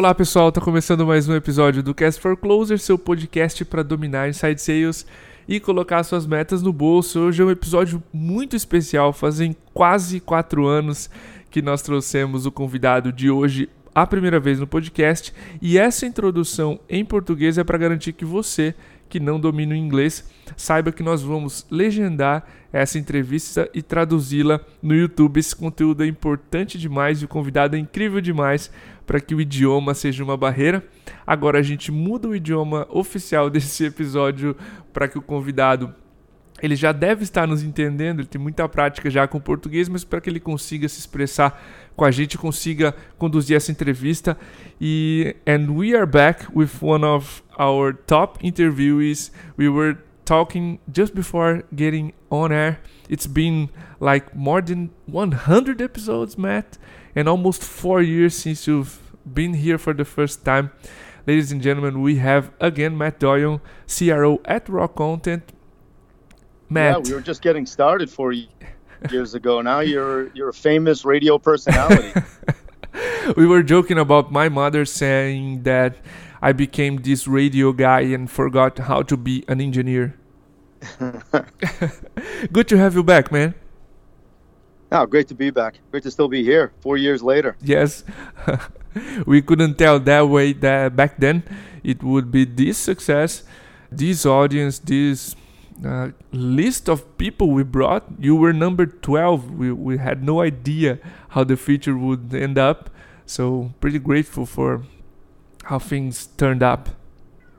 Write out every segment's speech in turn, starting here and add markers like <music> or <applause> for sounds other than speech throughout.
Olá pessoal, tá começando mais um episódio do Cast for Closer, seu podcast para dominar inside sales e colocar suas metas no bolso. Hoje é um episódio muito especial, fazem quase quatro anos que nós trouxemos o convidado de hoje a primeira vez no podcast e essa introdução em português é para garantir que você que não domina o inglês, saiba que nós vamos legendar essa entrevista e traduzi-la no YouTube. Esse conteúdo é importante demais e o convidado é incrível demais para que o idioma seja uma barreira. Agora a gente muda o idioma oficial <laughs> desse episódio para que o convidado ele já deve estar nos entendendo, ele tem muita prática já com português, mas para que ele consiga se expressar com a gente, consiga conduzir essa entrevista. E and we are back with one of our top interviewees. We were talking just before getting on air. It's been like more than 100 episodes, Matt, and almost 4 years since you've been here for the first time. Ladies and gentlemen, we have again Matt Doyon, CRO at Rock Content Matt. Yeah, we were just getting started four years ago. Now you're you're a famous radio personality. <laughs> <laughs> we were joking about my mother saying that I became this radio guy and forgot how to be an engineer. <laughs> Good to have you back, man. Oh, great to be back. Great to still be here four years later. Yes. <laughs> we couldn't tell that way that back then it would be this success, this audience, this uh, list of people we brought, you were number 12. We, we had no idea how the feature would end up. So, pretty grateful for how things turned up.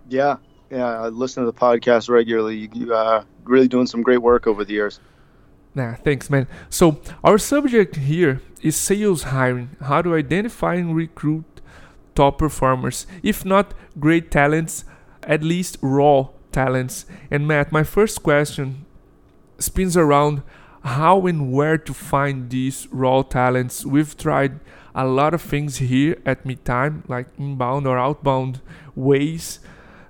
Yeah, yeah. I listen to the podcast regularly. You uh, really doing some great work over the years. Nah, thanks, man. So, our subject here is sales hiring how to identify and recruit top performers. If not great talents, at least raw talents. And Matt, my first question spins around how and where to find these raw talents. We've tried a lot of things here at Meetime, like inbound or outbound ways,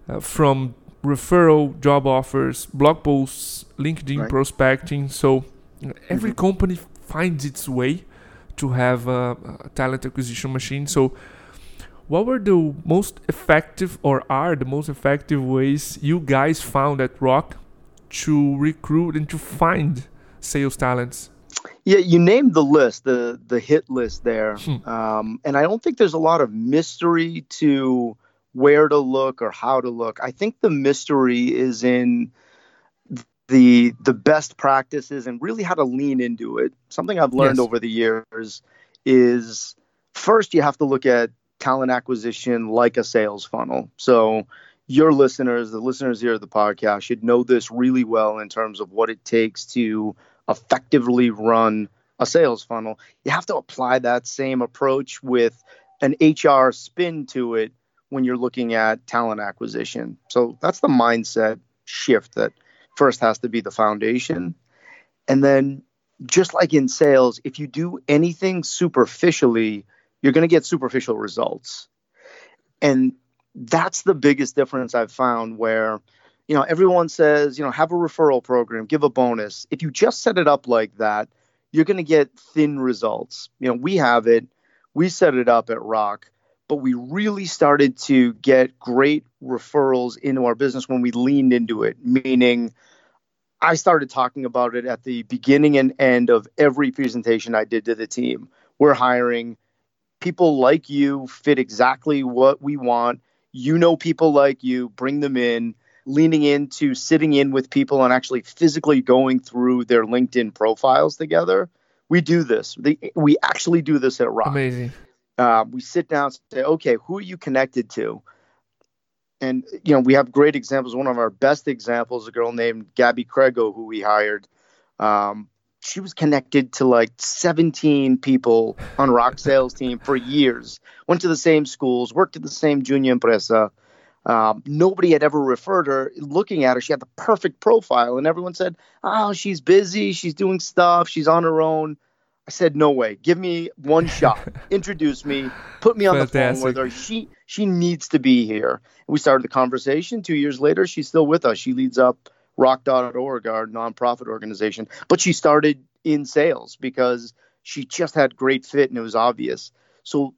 uh, from referral, job offers, blog posts, LinkedIn right. prospecting. So every mm-hmm. company finds its way to have a, a talent acquisition machine. So what were the most effective or are the most effective ways you guys found at Rock to recruit and to find sales talents? Yeah, you named the list, the the hit list there, hmm. um, and I don't think there's a lot of mystery to where to look or how to look. I think the mystery is in the the best practices and really how to lean into it. Something I've learned yes. over the years is first you have to look at talent acquisition like a sales funnel. So your listeners, the listeners here of the podcast, should know this really well in terms of what it takes to effectively run a sales funnel. You have to apply that same approach with an HR spin to it when you're looking at talent acquisition. So that's the mindset shift that first has to be the foundation. And then, just like in sales, if you do anything superficially, you're going to get superficial results. And that's the biggest difference I've found where, you know, everyone says, you know, have a referral program, give a bonus. If you just set it up like that, you're going to get thin results. You know, we have it, we set it up at Rock, but we really started to get great referrals into our business when we leaned into it, meaning, I started talking about it at the beginning and end of every presentation I did to the team. We're hiring people like you fit exactly what we want. You know people like you, bring them in, leaning into sitting in with people and actually physically going through their LinkedIn profiles together. We do this. we actually do this at Rock. Amazing. Uh, we sit down and say, okay, who are you connected to? And you know, we have great examples. One of our best examples, a girl named Gabby Crego, who we hired. Um, she was connected to like 17 people on rock <laughs> sales team for years went to the same schools worked at the same junior empresa um, nobody had ever referred her looking at her she had the perfect profile and everyone said oh she's busy she's doing stuff she's on her own i said no way give me one shot <laughs> introduce me put me on Fantastic. the phone with her she she needs to be here and we started the conversation two years later she's still with us she leads up rock.org, our nonprofit organization. But she started in sales because she just had great fit and it was obvious. So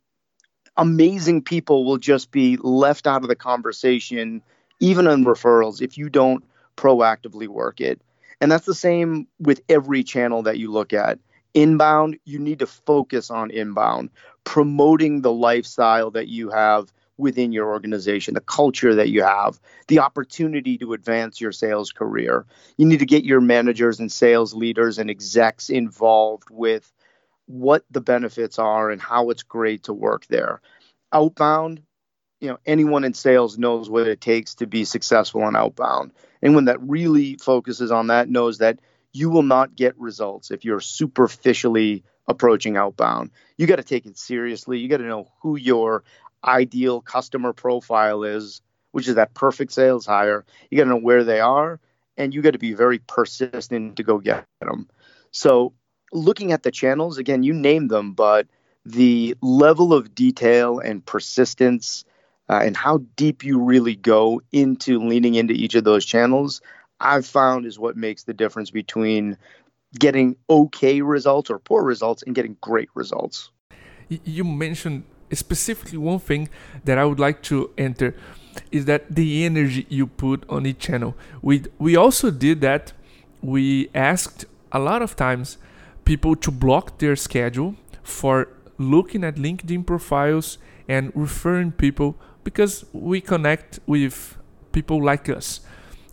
amazing people will just be left out of the conversation, even on referrals, if you don't proactively work it. And that's the same with every channel that you look at. Inbound, you need to focus on inbound, promoting the lifestyle that you have within your organization, the culture that you have, the opportunity to advance your sales career. You need to get your managers and sales leaders and execs involved with what the benefits are and how it's great to work there. Outbound, you know, anyone in sales knows what it takes to be successful on outbound. Anyone that really focuses on that knows that you will not get results if you're superficially approaching outbound. You got to take it seriously. You got to know who your ideal customer profile is, which is that perfect sales hire. You got to know where they are and you got to be very persistent to go get them. So looking at the channels, again, you name them, but the level of detail and persistence uh, and how deep you really go into leaning into each of those channels, I've found is what makes the difference between getting okay results or poor results and getting great results. You mentioned specifically one thing that I would like to enter is that the energy you put on each channel. We we also did that. We asked a lot of times people to block their schedule for looking at LinkedIn profiles and referring people because we connect with people like us.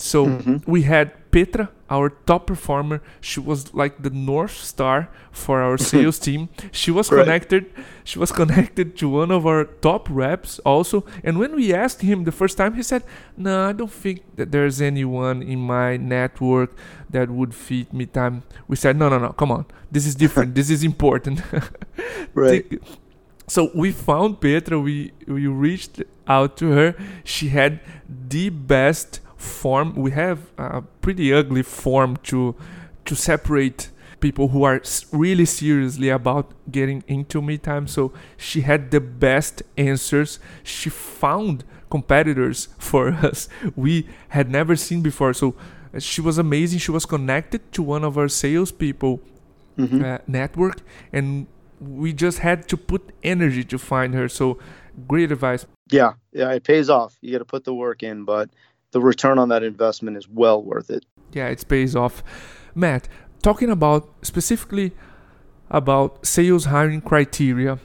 So mm-hmm. we had Petra, our top performer. She was like the north star for our <laughs> sales team. She was right. connected. She was connected to one of our top reps also. And when we asked him the first time, he said, "No, I don't think that there's anyone in my network that would fit Meetime." We said, "No, no, no. Come on. This is <laughs> different. this is important." <laughs> right. So we found Petra. We we reached out to her. She had the best form we have a pretty ugly form to to separate people who are really seriously about getting into Meetime. So she had the best answers. She found competitors for <laughs> us we had never seen before. So uh, she was amazing. She was connected to one of our salespeople mm-hmm. uh, network and we just had to put energy to find her. So great advice. Yeah yeah it pays off. You got to put the work in but the return on that investment is well worth it. Yeah, it pays off. Matt, talking about specifically about sales hiring criteria,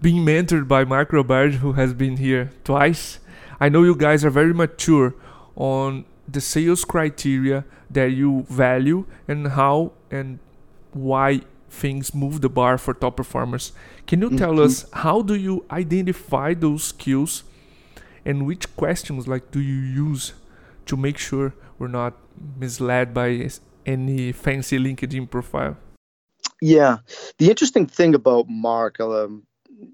being mentored by Mark Roberge, who has been here twice. I know you guys are very mature on the sales criteria that you value and how and why things move the bar for top performers. Can you tell mm-hmm. us how do you identify those skills and which questions like do you use to make sure we're not misled by any fancy LinkedIn profile? Yeah, the interesting thing about Mark, um,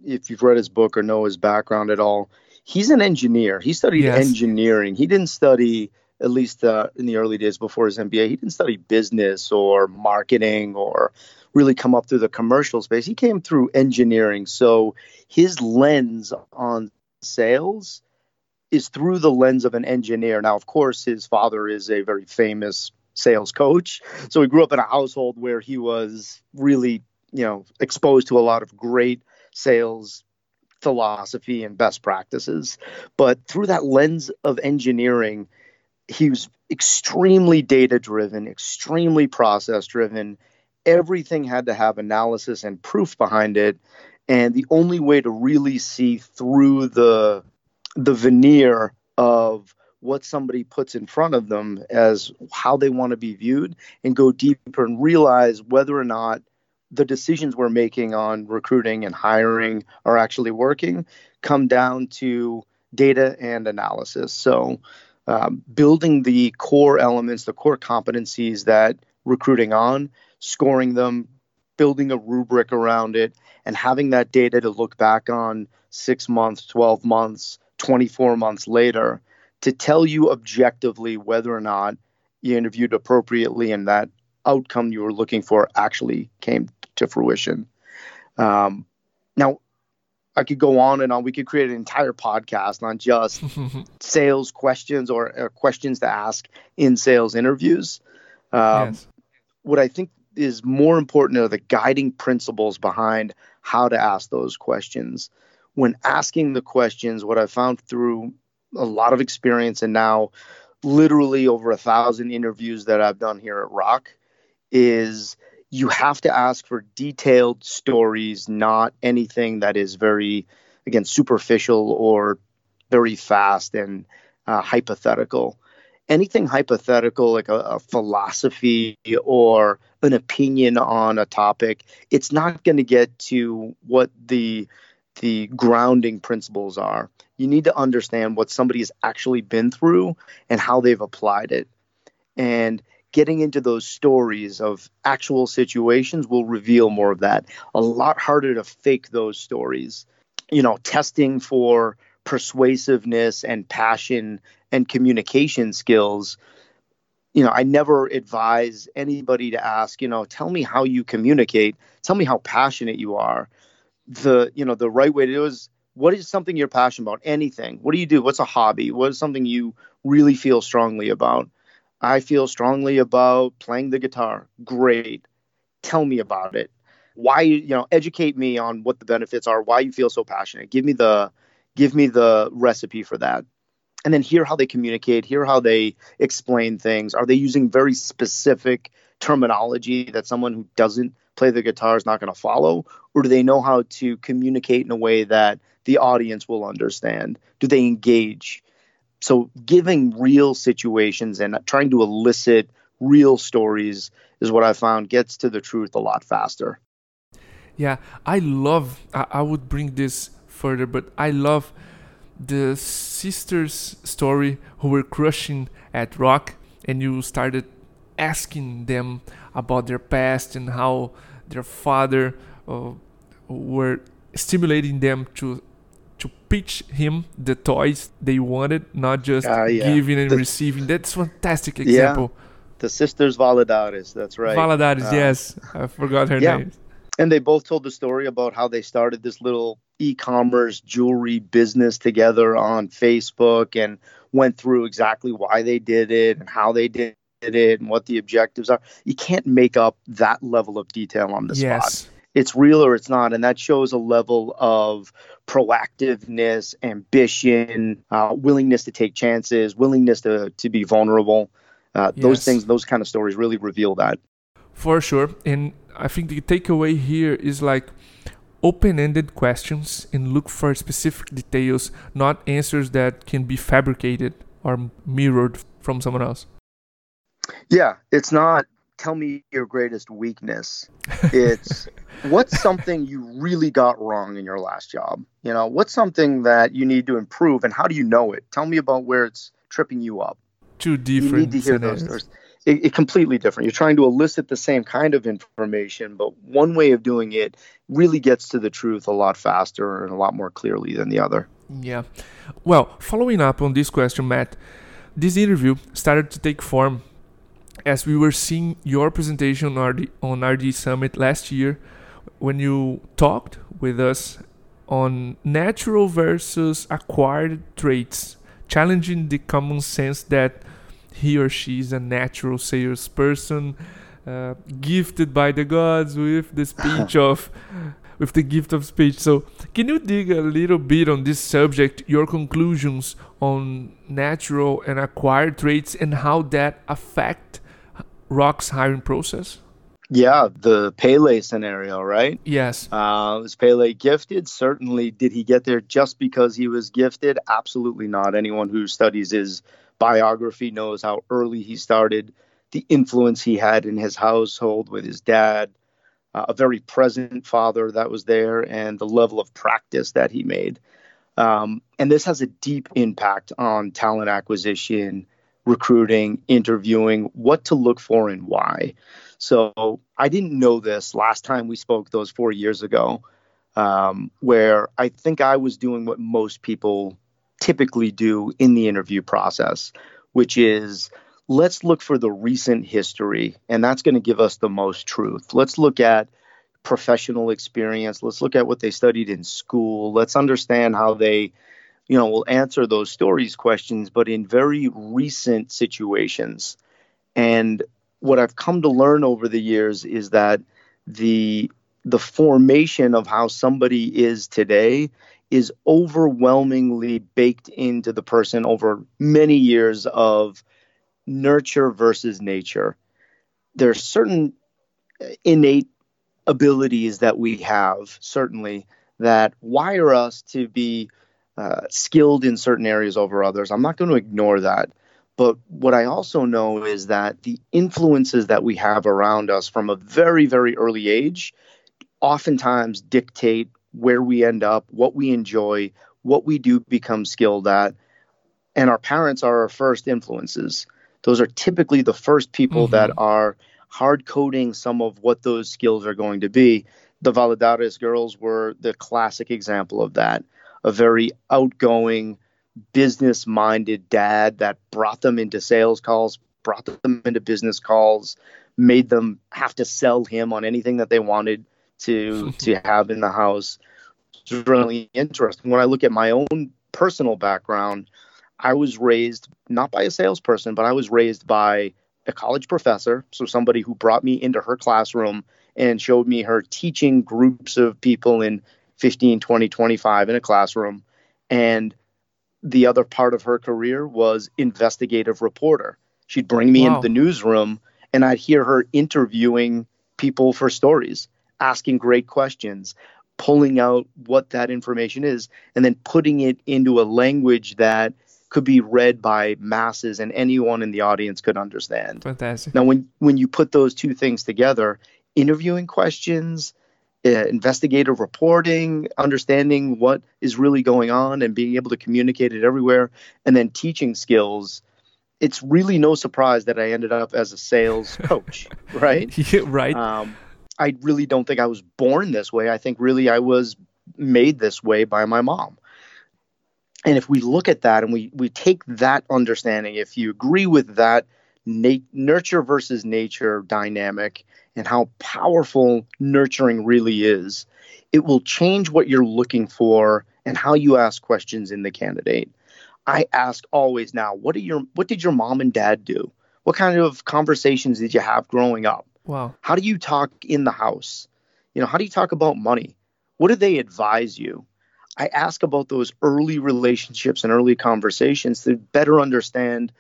if you've read his book or know his background at all, he's an engineer. He studied yes. engineering. He didn't study, at least uh, in the early days before his MBA, he didn't study business or marketing or really come up through the commercial space. He came through engineering. So his lens on sales is through the lens of an engineer. Now, of course, his father is a very famous sales coach. So he grew up in a household where he was really, you know, exposed to a lot of great sales philosophy and best practices. But through that lens of engineering, he was extremely data driven, extremely process driven. Everything had to have analysis and proof behind it. And the only way to really see through the the veneer of what somebody puts in front of them as how they want to be viewed and go deeper and realize whether or not the decisions we're making on recruiting and hiring are actually working come down to data and analysis. So, um, building the core elements, the core competencies that recruiting on, scoring them, building a rubric around it, and having that data to look back on six months, 12 months, 24 months later to tell you objectively whether or not you interviewed appropriately and that outcome you were looking for actually came to fruition. Um, now, I could go on and on. We could create an entire podcast on just <laughs> sales questions or, or, questions to ask in sales interviews. Um, yes. What I think is more important are the guiding principles behind how to ask those questions when asking the questions, what I found through a lot of experience and now literally over a thousand interviews that I've done here at Rock is you have to ask for detailed stories, not anything that is very, again, superficial or very fast and uh, hypothetical. Anything hypothetical, like a, a philosophy or an opinion on a topic, it's not going to get to what the the grounding principles are. You need to understand what somebody has actually been through and how they've applied it. And getting into those stories of actual situations will reveal more of that. A lot harder to fake those stories. You know, testing for persuasiveness and passion and communication skills. You know, I never advise anybody to ask, you know, tell me how you communicate, tell me how passionate you are the you know the right way to do is what is something you're passionate about? Anything. What do you do? What's a hobby? What is something you really feel strongly about? I feel strongly about playing the guitar. Great. Tell me about it. Why you know educate me on what the benefits are why you feel so passionate. Give me the give me the recipe for that. And then hear how they communicate hear how they explain things. Are they using very specific terminology that someone who doesn't play the guitar is not going to follow? Or do they know how to communicate in a way that the audience will understand? Do they engage? So, giving real situations and trying to elicit real stories is what I found gets to the truth a lot faster. Yeah, I love, I, I would bring this further, but I love the sisters' story who were crushing at rock, and you started asking them about their past and how their father uh, were stimulating them to to pitch him the toys they wanted, not just uh, yeah. giving and the, receiving. That's fantastic example. Yeah. The sisters Valadares, that's right. Valadares, uh, yes. I forgot her yeah. name. And they both told the story about how they started this little e-commerce jewelry business together on Facebook and went through exactly why they did it and how they did it and what the objectives are. You can't make up that level of detail on the yes. spot. It's real or it's not, and that shows a level of proactiveness, ambition, uh, willingness to take chances, willingness to to be vulnerable. Uh, yes. Those things, those kind of stories, really reveal that. For sure, and I think the takeaway here is like open-ended questions and look for specific details, not answers that can be fabricated or mirrored from someone else. Yeah, it's not tell me your greatest weakness. It's <laughs> what's something you really got wrong in your last job? You know, what's something that you need to improve and how do you know it? Tell me about where it's tripping you up. Two different you need to hear scenarios. those it, it, completely different. You're trying to elicit the same kind of information, but one way of doing it really gets to the truth a lot faster and a lot more clearly than the other. Yeah. Well, following up on this question, Matt, this interview started to take form as we were seeing your presentation on RD, on RD Summit last year, when you talked with us on natural versus acquired traits, challenging the common sense that he or she is a natural salesperson, uh, gifted by the gods with the speech <laughs> of with the gift of speech. So, can you dig a little bit on this subject, your conclusions on natural and acquired traits and how that affect Rock's hiring process? Yeah, the Pele scenario, right? Yes. Uh, was Pele gifted? Certainly. Did he get there just because he was gifted? Absolutely not. Anyone who studies his biography knows how early he started, the influence he had in his household with his dad, uh, a very present father that was there, and the level of practice that he made. Um, and this has a deep impact on talent acquisition recruiting, interviewing, what to look for and why. So I didn't know this last time we spoke those four years ago, um, where I think I was doing what most people typically do in the interview process, which is let's look for the recent history, and that's going to give us the most truth. Let's look at professional experience. Let's look at what they studied in school. Let's understand how they you know, will answer those stories questions, but in very recent situations. And what I've come to learn over the years is that the the formation of how somebody is today is overwhelmingly baked into the person over many years of nurture versus nature. There are certain innate abilities that we have, certainly, that wire us to be uh, skilled in certain areas over others. I'm not going to ignore that. But what I also know is that the influences that we have around us from a very, very early age oftentimes dictate where we end up, what we enjoy, what we do become skilled at. And our parents are our first influences. Those are typically the first people mm-hmm. that are hard coding some of what those skills are going to be. The Valadares girls were the classic example of that. A very outgoing, business minded dad that brought them into sales calls, brought them into business calls, made them have to sell him on anything that they wanted to <laughs> to have in the house. It's really interesting. When I look at my own personal background, I was raised not by a salesperson, but I was raised by a college professor, so somebody who brought me into her classroom and showed me her teaching groups of people in 15, 20, 25 in a classroom. And the other part of her career was investigative reporter. She'd bring me wow. into the newsroom and I'd hear her interviewing people for stories, asking great questions, pulling out what that information is, and then putting it into a language that could be read by masses and anyone in the audience could understand. Fantastic. Now, when when you put those two things together, interviewing questions, uh, investigative reporting, understanding what is really going on, and being able to communicate it everywhere, and then teaching skills. It's really no surprise that I ended up as a sales <laughs> coach, right? <laughs> yeah, right. Um, I really don't think I was born this way. I think really I was made this way by my mom and if we look at that and we we take that understanding if you agree with that nat- nurture versus nature dynamic and how powerful nurturing really is it will change what you're looking for and how you ask questions in the candidate. I ask always now what are your what did your mom and dad do? What kind of conversations did you have growing up? Wow. How do you talk in the house? You know how do you talk about money? What do they advise you? I ask about those early relationships and early conversations to better understand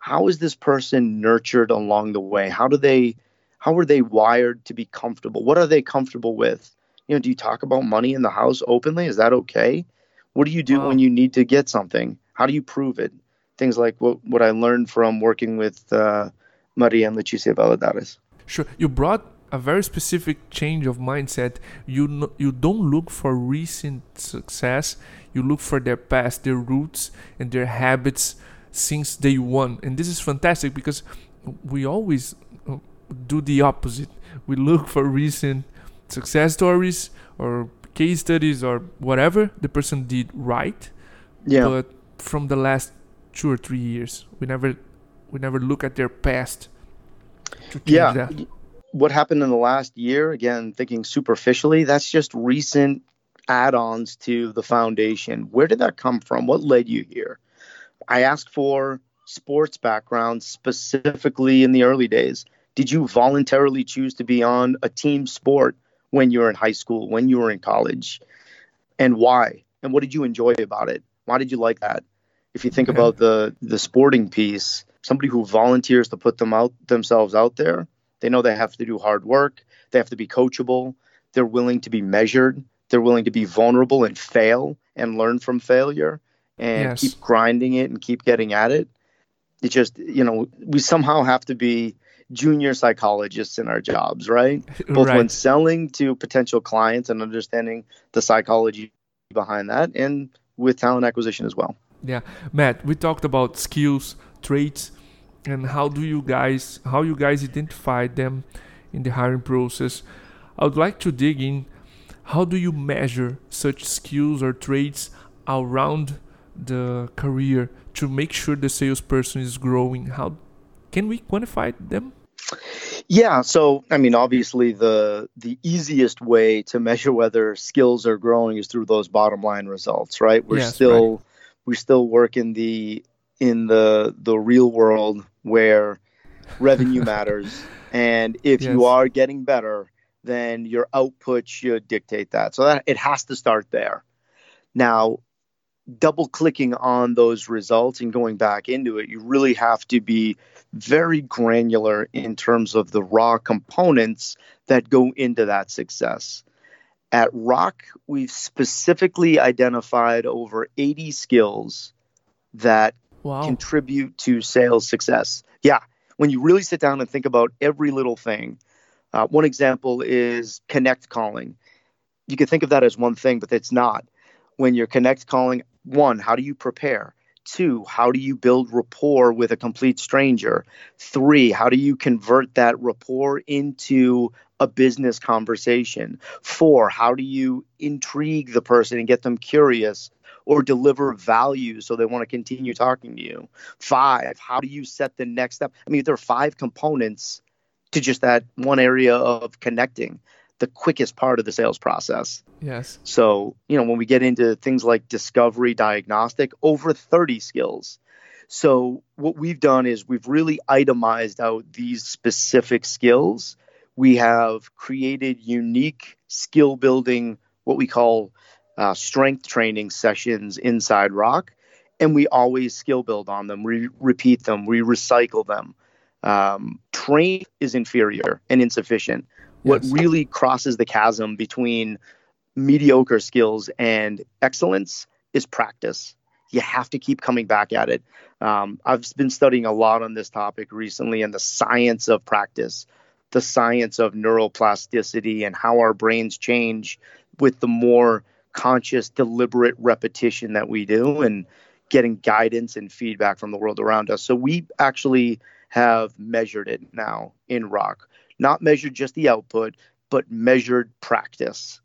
how is this person nurtured along the way? How do they how are they wired to be comfortable? What are they comfortable with? You know, do you talk about money in the house openly? Is that okay? What do you do wow. when you need to get something? How do you prove it? Things like what, what I learned from working with uh, Maria and Leticia Valadares. Sure. You brought a very specific change of mindset. You you don't look for recent success. You look for their past, their roots, and their habits since day one. And this is fantastic because we always uh, do the opposite. We look for recent success stories or case studies or whatever the person did right. Yeah. But from the last two or three years, we never we never look at their past. yeah. That what happened in the last year, again, thinking superficially, that's just recent add ons to the foundation. Where did that come from? What led you here? I asked for sports background specifically in the early days. Did you voluntarily choose to be on a team sport when you were in high school, when you were in college? And why? And what did you enjoy about it? Why did you like that? If you think okay. about the the sporting piece, somebody who volunteers to put them out themselves out there, they know they have to do hard work. They have to be coachable. They're willing to be measured. They're willing to be vulnerable and fail and learn from failure and yes. keep grinding it and keep getting at it. It just, you know, we somehow have to be junior psychologists in our jobs, right? <laughs> Both right. when selling to potential clients and understanding the psychology behind that and with talent acquisition as well. Yeah. Matt, we talked about skills, traits, and how do you guys how you guys identify them in the hiring process i would like to dig in how do you measure such skills or traits around the career to make sure the salesperson is growing? How can we quantify them? Yeah so i mean obviously the the easiest way to measure whether skills are growing is through those bottom line results right? We're yes, still right. we still work in the in the the real world where revenue <laughs> matters. And if yes. you are getting better then your output should dictate that. So that it has to start there. Now, double clicking on those results and going back into it, you really have to be very granular in terms of the raw components that go into that success. At Rock, we've specifically identified over 80 skills that wow. contribute to sales success. Yeah, when you really sit down and think about every little thing, uh, one example is connect calling. You can think of that as one thing, but it's not. When you're connect calling, one, how do you prepare? Two, how do you build rapport with a complete stranger? Three, how do you convert that rapport into a business conversation? Four, how do you intrigue the person and get them curious or deliver value so they want to continue talking to you? Five, how do you set the next step? I mean, there are five components to just that one area of connecting the quickest part of the sales process. Yes. So, you know, when we get into things like discovery, diagnostic, over 30 skills. So, what we've done is we've really itemized out these specific skills. We have created unique skill building, what we call uh, strength training sessions inside Rock. And we always skill build on them, we repeat them, we recycle them. Um, train is inferior and insufficient. What really crosses the chasm between mediocre skills and excellence is practice. You have to keep coming back at it. Um, I've been studying a lot on this topic recently and the science of practice, the science of neuroplasticity, and how our brains change with the more conscious, deliberate repetition that we do and getting guidance and feedback from the world around us. So we actually have measured it now in rock not measured just the output, but measured practice.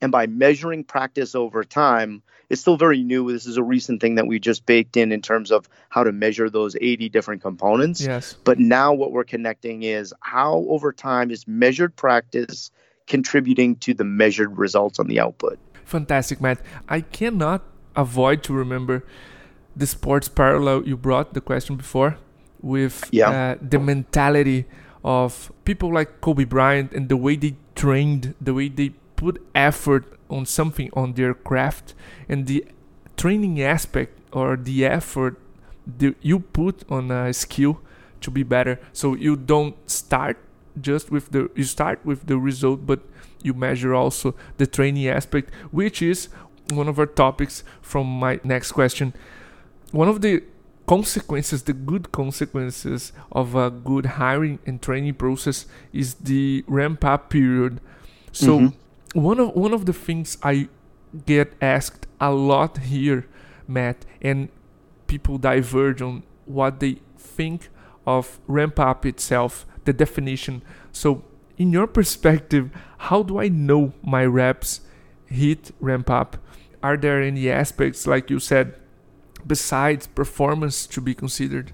And by measuring practice over time, it's still very new. This is a recent thing that we just baked in in terms of how to measure those 80 different components. Yes. But now what we're connecting is how over time is measured practice contributing to the measured results on the output. Fantastic, Matt. I cannot avoid to remember the sports parallel you brought the question before with yeah. uh, the mentality of people like Kobe Bryant and the way they trained, the way they put effort on something on their craft and the training aspect or the effort that you put on a skill to be better. So you don't start just with the you start with the result but you measure also the training aspect which is one of our topics from my next question. One of the consequences, the good consequences of a good hiring and training process is the ramp up period. So mm-hmm. one of one of the things I get asked a lot here, Matt, and people diverge on what they think of ramp up itself, the definition. So in your perspective, how do I know my reps hit ramp up? Are there any aspects like you said besides performance to be considered?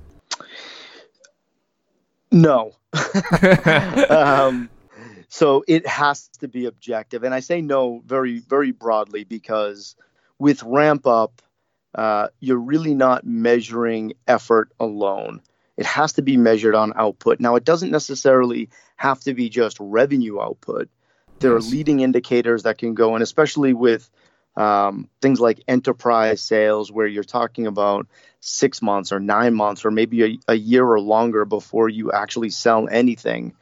No. <laughs> um, so it has to be objective. And I say no very, very broadly because with ramp up, uh, you're really not measuring effort alone. It has to be measured on output. Now, it doesn't necessarily have to be just revenue output. There yes. are leading indicators that can go, and especially with um, things like enterprise sales, where you're talking about six months or nine months or maybe a, a year or longer before you actually sell anything.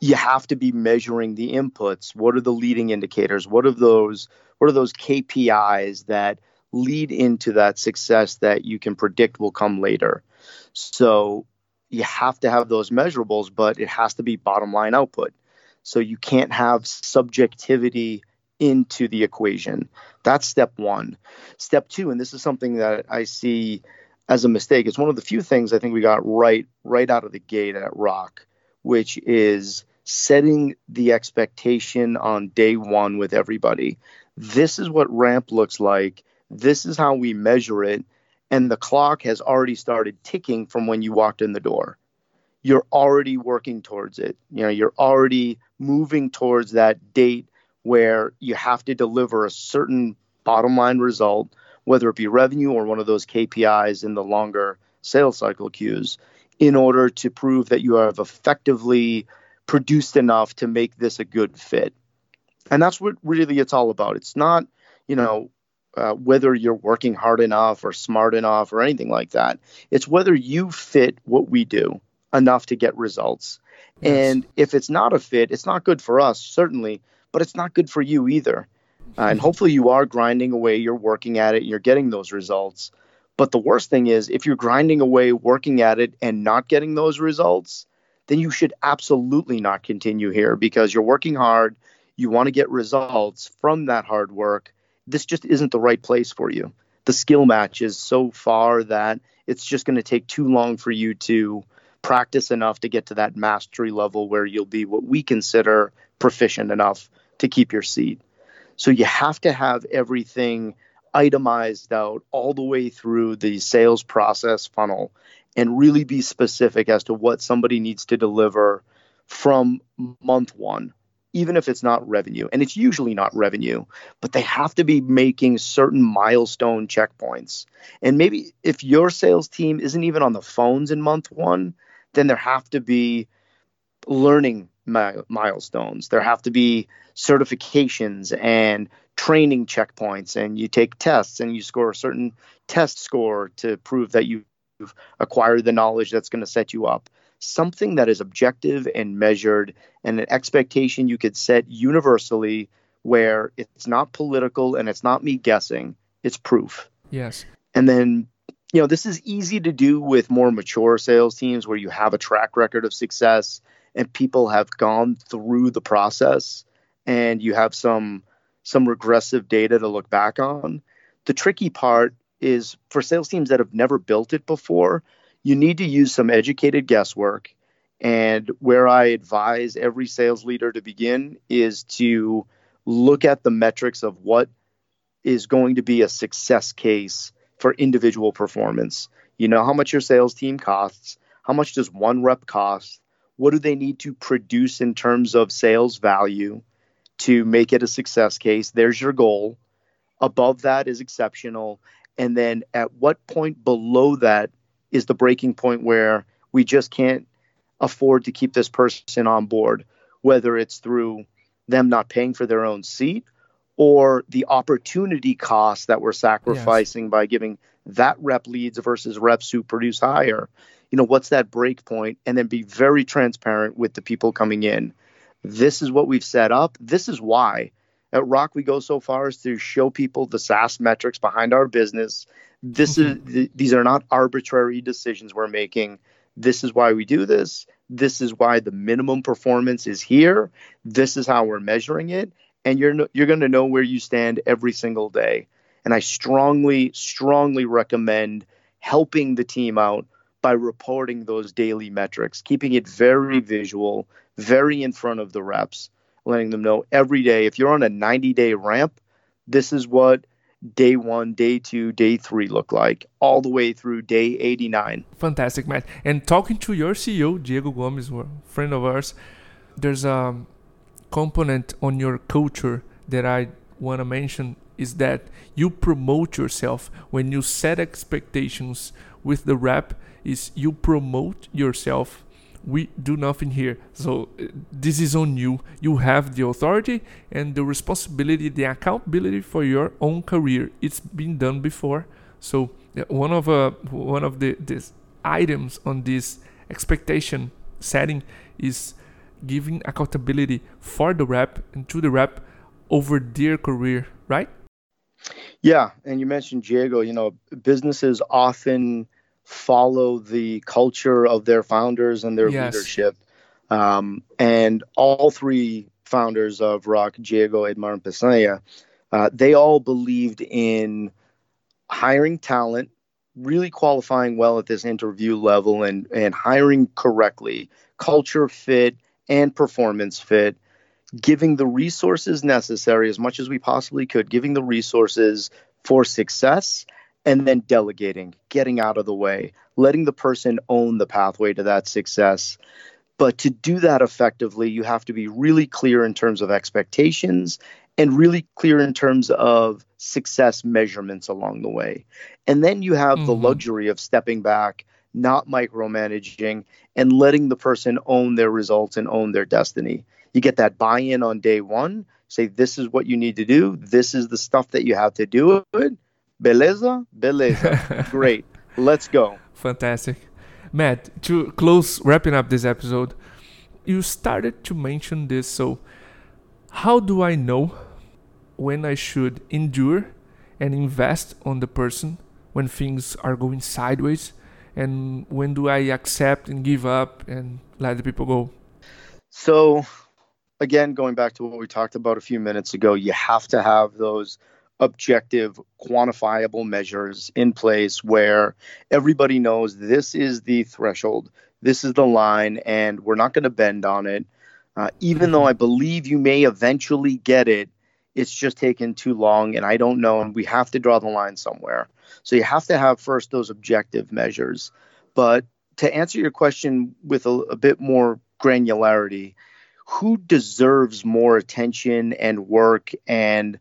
You have to be measuring the inputs. What are the leading indicators? What are those? What are those KPIs that lead into that success that you can predict will come later? So you have to have those measurables, but it has to be bottom line output. So you can't have subjectivity into the equation. That's step one. Step two, and this is something that I see as a mistake. It's one of the few things I think we got right right out of the gate at Rock, which is setting the expectation on day one with everybody. This is what ramp looks like. This is how we measure it. And the clock has already started ticking from when you walked in the door. You're already working towards it. You know, you're already moving towards that date where you have to deliver a certain bottom line result, whether it be revenue or one of those KPIs in the longer sales cycle queues, in order to prove that you have effectively produced enough to make this a good fit. And that's what really it's all about. It's not, you know, uh, whether you're working hard enough or smart enough or anything like that. It's whether you fit what we do enough to get results. Yes. And if it's not a fit, it's not good for us, certainly, but it's not good for you either. Uh, and hopefully you are grinding away, you're working at it, and you're getting those results. But the worst thing is if you're grinding away, working at it, and not getting those results, then you should absolutely not continue here because you're working hard, you want to get results from that hard work this just isn't the right place for you. The skill match is so far that it's just going to take too long for you to practice enough to get to that mastery level where you'll be what we consider proficient enough to keep your seat. So you have to have everything itemized out all the way through the sales process funnel and really be specific as to what somebody needs to deliver from month one even if it's not revenue. And it's usually not revenue, but they have to be making certain milestone checkpoints. And maybe if your sales team isn't even on the phones in month one, then there have to be learning mi- milestones. There have to be certifications and training checkpoints. And you take tests and you score a certain test score to prove that you've acquired the knowledge that's going to set you up something that is objective and measured and an expectation you could set universally where it's not political and it's not me guessing, it's proof. Yes. And then, you know, this is easy to do with more mature sales teams where you have a track record of success and people have gone through the process and you have some some regressive data to look back on. The tricky part is for sales teams that have never built it before, you need to use some educated guesswork. And where I advise every sales leader to begin is to look at the metrics of what is going to be a success case for individual performance. You know how much your sales team costs, how much does one rep cost, what do they need to produce in terms of sales value to make it a success case? There's your goal. Above that is exceptional. And then at what point below that is the breaking point where we just can't afford to keep this person on board, whether it's through them not paying for their own seat or the opportunity cost that we're sacrificing yes. by giving that rep leads versus reps who produce higher. You know, what's that break? And then be very transparent with the people coming in. This is what we've set up. This is why. At Rock, we go so far as to show people the SaaS metrics behind our business this is mm-hmm. th- these are not arbitrary decisions we're making. This is why we do this. This is why the minimum performance is here. This is how we're measuring it, and you're no, you're going to know where you stand every single day. And I strongly strongly recommend helping the team out by reporting those daily metrics, keeping it very visual, very in front of the reps, letting them know every day if you're on a 90 day ramp, this is what day one, day two, day three look like, all the way through day 89. Fantastic, Matt. And talking to your CEO, Diego Gomes, a friend of ours, there's a component on your culture that I want to mention is that you promote yourself when you set expectations with the rep is you promote yourself we do nothing here. So uh, this is on you. You have the authority and the responsibility, the accountability for your own career. It's been done before. So one of uh, one of the items on this expectation setting is giving accountability for the rep and to the rep over their career, right? Yeah, and you mentioned Diego. You know, businesses often follow the culture of their founders and their yes. leadership. Um, and all three founders of Rock, Diego, Edmar, and Peçanha, uh, they all believed in hiring talent, really qualifying well at this interview level, and, and hiring correctly, culture fit and performance fit, giving the resources necessary as much as we possibly could, giving the resources for success and then delegating, getting out of the way, letting the person own the pathway to that success. But to do that effectively, you have to be really clear in terms of expectations and really clear in terms of success measurements along the way. And then you have mm-hmm. the luxury of stepping back, not micromanaging, and letting the person own their results and own their destiny. You get that buy in on day one say, this is what you need to do. This is the stuff that you have to do it. Beleza? Beleza. <laughs> Great. Let's go. Fantastic. Matt, to close wrapping up this episode, you started to mention this. So, how do I know when I should endure and invest on the person when things are going sideways? And when do I accept and give up and let the people go? So, again, going back to what we talked about a few minutes ago, you have to have those objective, quantifiable measures in place where everybody knows this is the threshold, this is the line, and we're not going to bend on it. Uh, even though I believe you may eventually get it, it's just taken too long, and I don't know, and we have to draw the line somewhere. So you have to have first those objective measures. But to answer your question with a, a bit more granularity, who deserves more attention and work and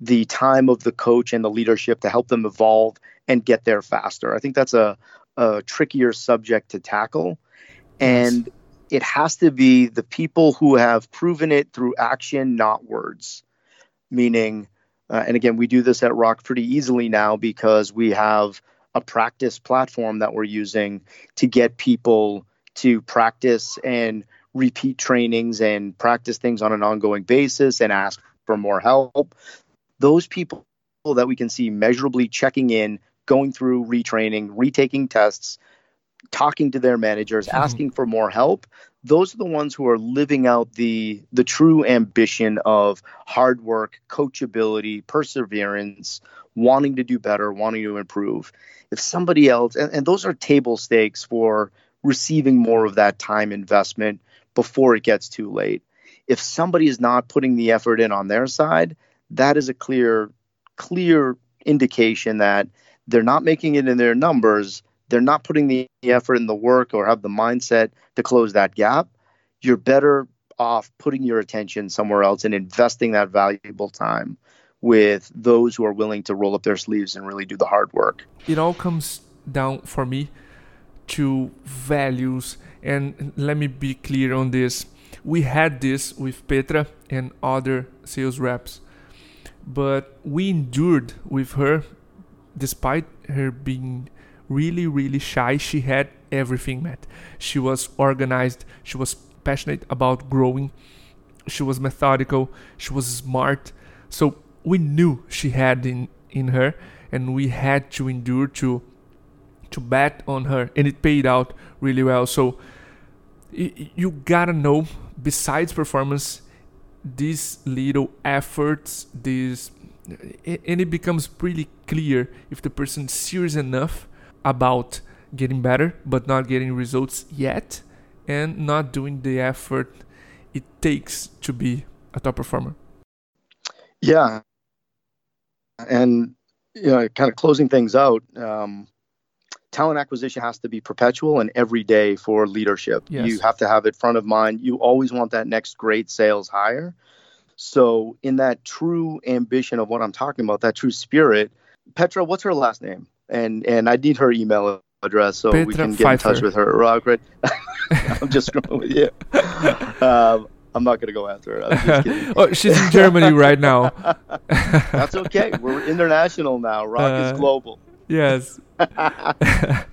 the time of the coach and the leadership to help them evolve and get there faster. I think that's a, a trickier subject to tackle. And yes. it has to be the people who have proven it through action, not words. Meaning, uh, and again, we do this at Rock pretty easily now because we have a practice platform that we're using to get people to practice and repeat trainings and practice things on an ongoing basis and ask for more help those people that we can see measurably checking in, going through retraining, retaking tests, talking to their managers, mm-hmm. asking for more help, those are the ones who are living out the the true ambition of hard work, coachability, perseverance, wanting to do better, wanting to improve. If somebody else and, and those are table stakes for receiving more of that time investment before it gets too late. If somebody is not putting the effort in on their side, that is a clear clear indication that they're not making it in their numbers they're not putting the effort in the work or have the mindset to close that gap you're better off putting your attention somewhere else and investing that valuable time with those who are willing to roll up their sleeves and really do the hard work it all comes down for me to values and let me be clear on this. We had this with petra and other sales reps but we endured with her despite her being really really shy. She had everything met. She was organized. She was passionate about growing. She was methodical. She was smart. So we knew she had in in her and we had to endure to to bet on her and it paid out really well so you gotta know besides performance these little efforts, these and it becomes pretty clear if the person is serious enough about getting better but not getting results yet and not doing the effort it takes to be a top performer. Yeah. And you know, kind of closing things out, um, talent acquisition has to be perpetual and every day for leadership. Yes. You have to have it front of mind. You always want that next great sales hire. So, in that true ambition of what I'm talking about, that true spirit, Petra, what's her last name? And and I need her email address so Petra we can get Pfeiffer. in touch with her. Rock, Right? <laughs> I'm just <laughs> screwing with you. Um, I'm not gonna go after her. <laughs> oh, she's in Germany right now. That's okay. We're international now. Rock uh, is global. Yes. <laughs>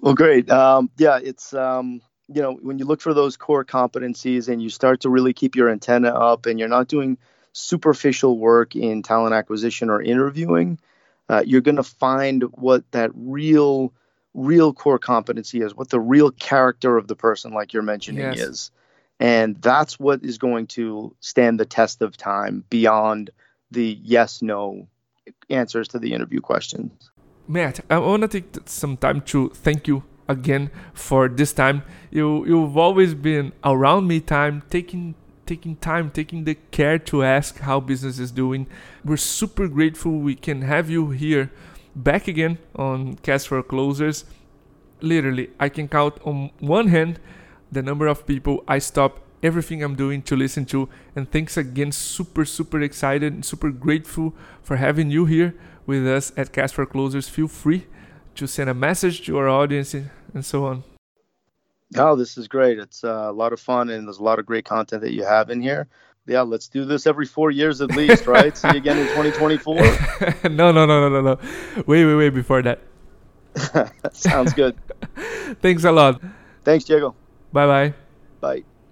well, great. Um, yeah, it's um, you know when you look for those core competencies and you start to really keep your antenna up and you're not doing superficial work in talent acquisition or interviewing, uh, you're going to find what that real real core competency is, what the real character of the person, like you're mentioning, yes. is. And that's what is going to stand the test of time beyond the yes no answers to the interview questions. Matt, I want to take some time to thank you again for this time. You you've always been around me time, taking taking time, taking the care to ask how business is doing. We're super grateful we can have you here back again on Cast for Closers. Literally, I can count on one hand the number of people I stop everything I'm doing to listen to. And thanks again, super, super excited and super grateful for having you here with us at Cast for Closers. Feel free to send a message to our audience and so on. Oh, this is great. It's uh, a lot of fun, and there's a lot of great content that you have in here. Yeah, let's do this every four years at least, <laughs> right? See you again in 2024. <laughs> no, no, no, no, no, no. Wait, wait, wait before that. <laughs> Sounds good. Thanks a lot. Thanks, Diego. Bye-bye. Bye.